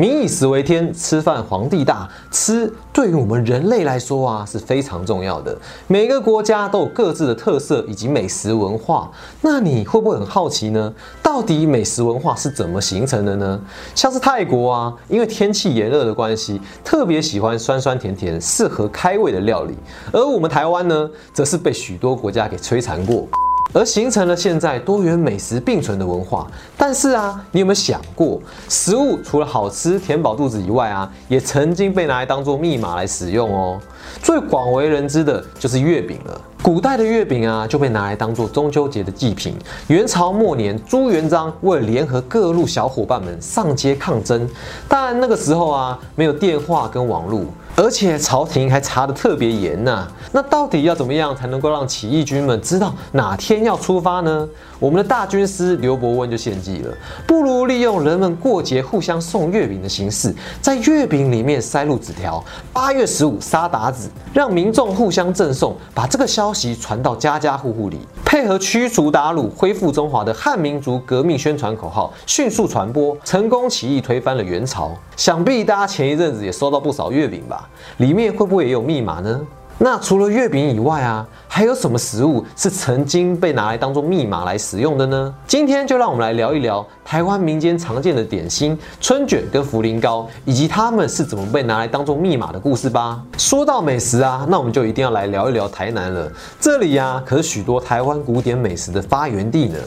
民以食为天，吃饭皇帝大。吃对于我们人类来说啊是非常重要的。每个国家都有各自的特色以及美食文化。那你会不会很好奇呢？到底美食文化是怎么形成的呢？像是泰国啊，因为天气炎热的关系，特别喜欢酸酸甜甜、适合开胃的料理。而我们台湾呢，则是被许多国家给摧残过。而形成了现在多元美食并存的文化。但是啊，你有没有想过，食物除了好吃填饱肚子以外啊，也曾经被拿来当做密码来使用哦。最广为人知的就是月饼了。古代的月饼啊，就被拿来当做中秋节的祭品。元朝末年，朱元璋为了联合各路小伙伴们上街抗争，但那个时候啊，没有电话跟网络。而且朝廷还查得特别严呐，那到底要怎么样才能够让起义军们知道哪天要出发呢？我们的大军师刘伯温就献计了，不如利用人们过节互相送月饼的形式，在月饼里面塞入纸条，八月十五杀鞑子，让民众互相赠送，把这个消息传到家家户户里，配合驱除鞑虏、恢复中华的汉民族革命宣传口号，迅速传播，成功起义推翻了元朝。想必大家前一阵子也收到不少月饼吧？里面会不会也有密码呢？那除了月饼以外啊，还有什么食物是曾经被拿来当做密码来使用的呢？今天就让我们来聊一聊台湾民间常见的点心春卷跟茯苓糕，以及它们是怎么被拿来当做密码的故事吧。说到美食啊，那我们就一定要来聊一聊台南了。这里呀，可是许多台湾古典美食的发源地呢。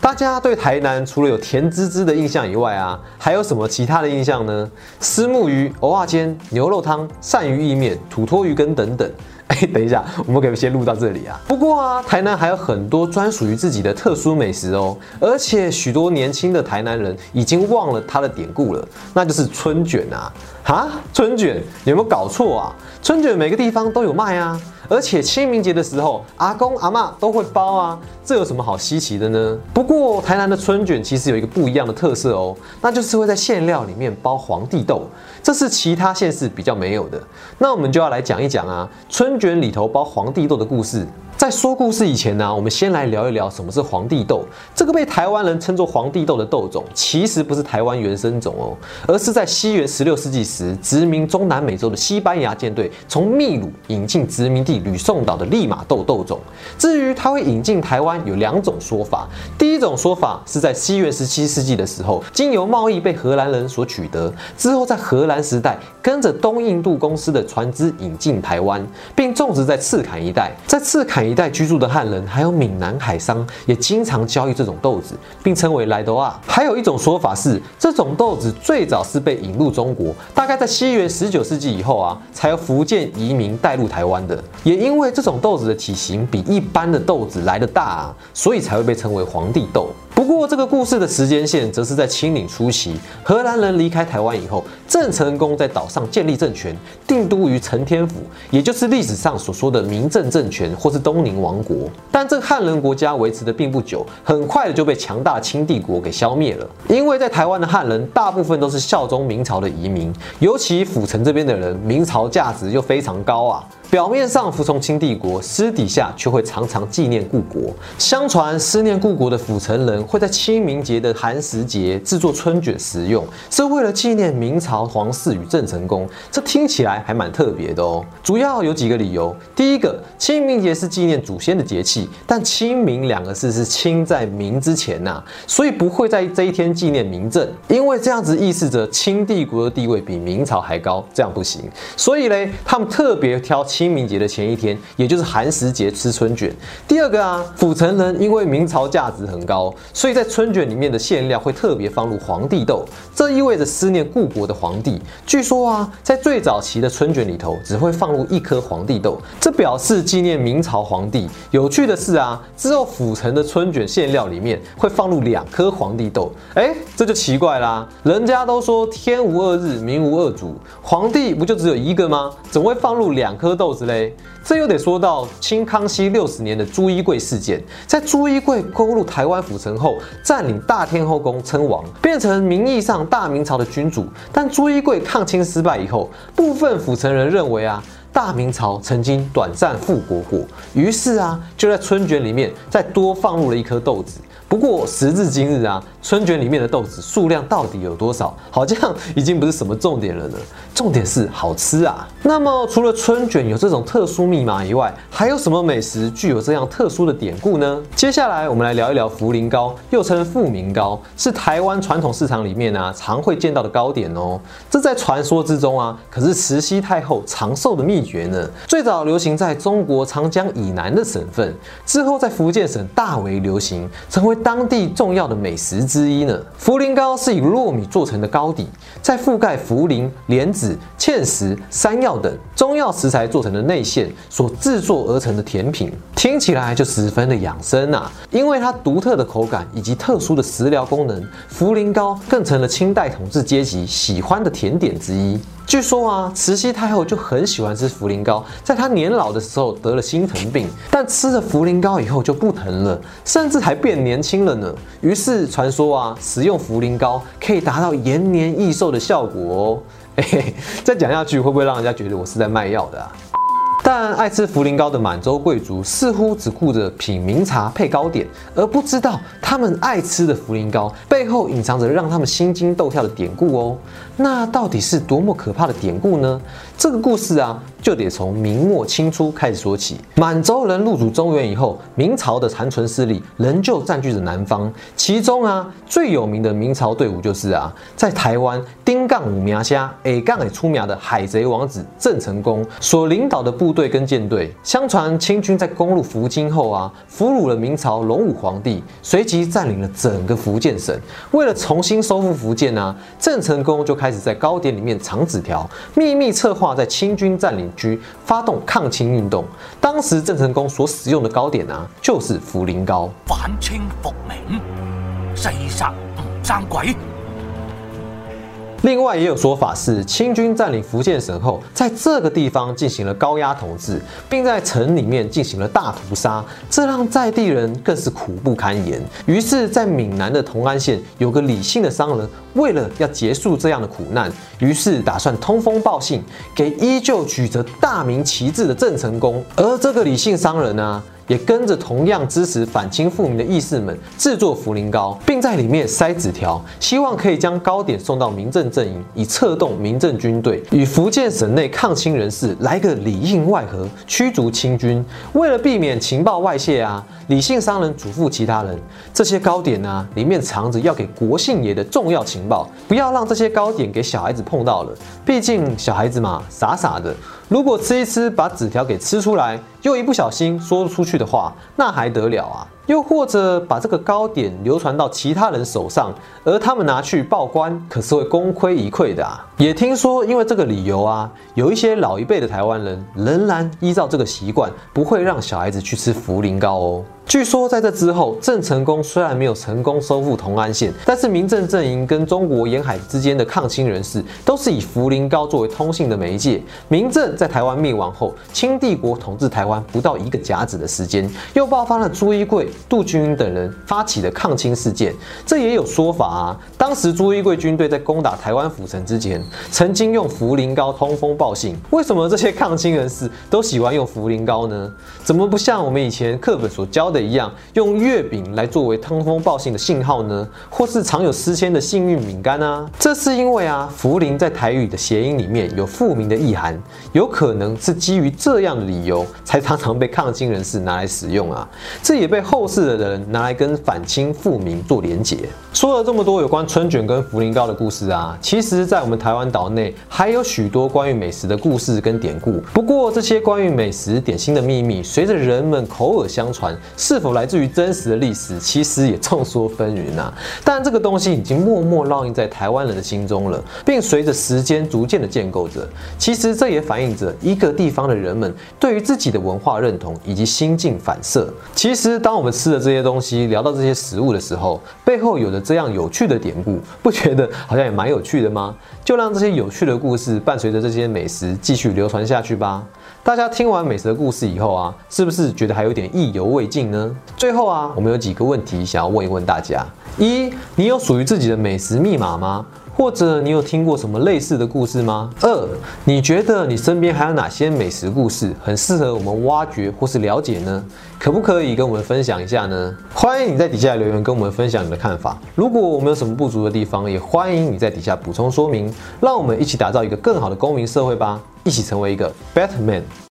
大家对台南除了有甜滋滋的印象以外啊，还有什么其他的印象呢？丝木鱼、蚵仔煎、牛肉汤、鳝鱼意面、土托鱼羹等等。哎，等一下，我们可以先录到这里啊。不过啊，台南还有很多专属于自己的特殊美食哦，而且许多年轻的台南人已经忘了它的典故了，那就是春卷啊。哈，春卷有没有搞错啊？春卷每个地方都有卖啊。而且清明节的时候，阿公阿妈都会包啊，这有什么好稀奇的呢？不过台南的春卷其实有一个不一样的特色哦，那就是会在馅料里面包皇帝豆，这是其他县市比较没有的。那我们就要来讲一讲啊，春卷里头包皇帝豆的故事。在说故事以前呢，我们先来聊一聊什么是皇帝豆。这个被台湾人称作皇帝豆的豆种，其实不是台湾原生种哦，而是在西元十六世纪时殖民中南美洲的西班牙舰队从秘鲁引进殖民地吕宋岛的利马豆豆种。至于它会引进台湾，有两种说法。第一种说法是在西元十七世纪的时候，经由贸易被荷兰人所取得，之后在荷兰时代跟着东印度公司的船只引进台湾，并种植在赤坎一带，在赤坎。一带居住的汉人，还有闽南海商，也经常交易这种豆子，并称为莱豆啊。还有一种说法是，这种豆子最早是被引入中国，大概在西元十九世纪以后啊，才由福建移民带入台湾的。也因为这种豆子的体型比一般的豆子来的大啊，所以才会被称为皇帝豆。不过，这个故事的时间线则是在清领初期，荷兰人离开台湾以后，郑成功在岛上建立政权，定都于承天府，也就是历史上所说的明郑政权，或是东宁王国。但这汉人国家维持的并不久，很快的就被强大清帝国给消灭了。因为在台湾的汉人大部分都是效忠明朝的移民，尤其府城这边的人，明朝价值又非常高啊。表面上服从清帝国，私底下却会常常纪念故国。相传思念故国的府城人会在清明节的寒食节制作春卷食用，是为了纪念明朝皇室与郑成功。这听起来还蛮特别的哦。主要有几个理由：第一个，清明节是纪念祖先的节气，但清明两个字是清在明之前呐，所以不会在这一天纪念明正，因为这样子意示着清帝国的地位比明朝还高，这样不行。所以嘞，他们特别挑。清明节的前一天，也就是寒食节吃春卷。第二个啊，府城人因为明朝价值很高，所以在春卷里面的馅料会特别放入皇帝豆，这意味着思念故国的皇皇帝。据说啊，在最早期的春卷里头只会放入一颗皇帝豆，这表示纪念明朝皇帝。有趣的是啊，之后府城的春卷馅料里面会放入两颗皇帝豆，哎，这就奇怪啦。人家都说天无二日，民无二主，皇帝不就只有一个吗？怎么会放入两颗豆？豆子嘞，这又得说到清康熙六十年的朱一贵事件。在朱一贵攻入台湾府城后，占领大天后宫称王，变成名义上大明朝的君主。但朱一贵抗清失败以后，部分府城人认为啊，大明朝曾经短暂复国过，于是啊，就在春卷里面再多放入了一颗豆子。不过时至今日啊，春卷里面的豆子数量到底有多少，好像已经不是什么重点了呢。重点是好吃啊。那么除了春卷有这种特殊密码以外，还有什么美食具有这样特殊的典故呢？接下来我们来聊一聊茯苓糕，又称富民糕，是台湾传统市场里面啊常会见到的糕点哦。这在传说之中啊，可是慈禧太后长寿的秘诀呢。最早流行在中国长江以南的省份，之后在福建省大为流行，成为当地重要的美食之一呢。茯苓糕是以糯米做成的糕底，再覆盖茯苓、莲子、芡实、山药等中药食材做成的内馅所制作而成的甜品，听起来就十分的养生啊！因为它独特的口感以及特殊的食疗功能，茯苓糕更成了清代统治阶级喜欢的甜点之一。据说啊，慈禧太后就很喜欢吃茯苓糕，在她年老的时候得了心疼病，但吃了茯苓糕以后就不疼了，甚至还变年轻了呢。于是传说啊，食用茯苓糕可以达到延年益寿的效果哦。嘿，再讲下去会不会让人家觉得我是在卖药的啊？但爱吃茯苓糕的满洲贵族似乎只顾着品茗茶配糕点，而不知道他们爱吃的茯苓糕背后隐藏着让他们心惊肉跳的典故哦。那到底是多么可怕的典故呢？这个故事啊。就得从明末清初开始说起。满洲人入主中原以后，明朝的残存势力仍旧占据着南方。其中啊，最有名的明朝队伍就是啊，在台湾丁杠五苗虾 A 杠也出苗的海贼王子郑成功所领导的部队跟舰队。相传清军在攻入福津后啊，俘虏了明朝隆武皇帝，随即占领了整个福建省。为了重新收复福建啊，郑成功就开始在糕点里面藏纸条，秘密策划在清军占领。区发动抗清运动，当时郑成功所使用的糕点呢，就是茯苓糕。反清复明，世上唔生鬼。另外也有说法是，清军占领福建省后，在这个地方进行了高压统治，并在城里面进行了大屠杀，这让在地人更是苦不堪言。于是，在闽南的同安县，有个李姓的商人，为了要结束这样的苦难，于是打算通风报信给依旧举着大明旗帜的郑成功。而这个李姓商人呢？也跟着同样支持反清复明的义士们制作茯苓糕，并在里面塞纸条，希望可以将糕点送到民政阵营，以策动民政军队与福建省内抗清人士来个里应外合，驱逐清军。为了避免情报外泄啊，李姓商人嘱咐其他人，这些糕点呢，里面藏着要给国姓爷的重要情报，不要让这些糕点给小孩子碰到了，毕竟小孩子嘛，傻傻的。如果吃一吃，把纸条给吃出来，又一不小心说出去的话，那还得了啊？又或者把这个糕点流传到其他人手上，而他们拿去报官，可是会功亏一篑的啊！也听说因为这个理由啊，有一些老一辈的台湾人仍然依照这个习惯，不会让小孩子去吃茯苓糕哦。据说在这之后，郑成功虽然没有成功收复同安县，但是民政阵营跟中国沿海之间的抗清人士都是以茯苓膏作为通信的媒介。民政在台湾灭亡后，清帝国统治台湾不到一个甲子的时间，又爆发了朱一贵。杜君英等人发起的抗清事件，这也有说法啊。当时朱一贵军队在攻打台湾府城之前，曾经用茯苓膏通风报信。为什么这些抗清人士都喜欢用茯苓膏呢？怎么不像我们以前课本所教的一样，用月饼来作为通风报信的信号呢？或是藏有诗签的幸运饼干啊？这是因为啊，茯苓在台语的谐音里面有富民的意涵，有可能是基于这样的理由，才常常被抗清人士拿来使用啊。这也被后世的人拿来跟反清复明做连结。说了这么多有关春卷跟茯苓糕的故事啊，其实，在我们台湾岛内还有许多关于美食的故事跟典故。不过，这些关于美食点心的秘密，随着人们口耳相传，是否来自于真实的历史，其实也众说纷纭啊。但这个东西已经默默烙印在台湾人的心中了，并随着时间逐渐的建构着。其实，这也反映着一个地方的人们对于自己的文化认同以及心境反射。其实，当我们吃的这些东西，聊到这些食物的时候，背后有着这样有趣的典故，不觉得好像也蛮有趣的吗？就让这些有趣的故事伴随着这些美食继续流传下去吧。大家听完美食的故事以后啊，是不是觉得还有点意犹未尽呢呢？最后啊，我们有几个问题想要问一问大家：一，你有属于自己的美食密码吗？或者你有听过什么类似的故事吗？二，你觉得你身边还有哪些美食故事很适合我们挖掘或是了解呢？可不可以跟我们分享一下呢？欢迎你在底下留言跟我们分享你的看法。如果我们有什么不足的地方，也欢迎你在底下补充说明，让我们一起打造一个更好的公民社会吧，一起成为一个 better man。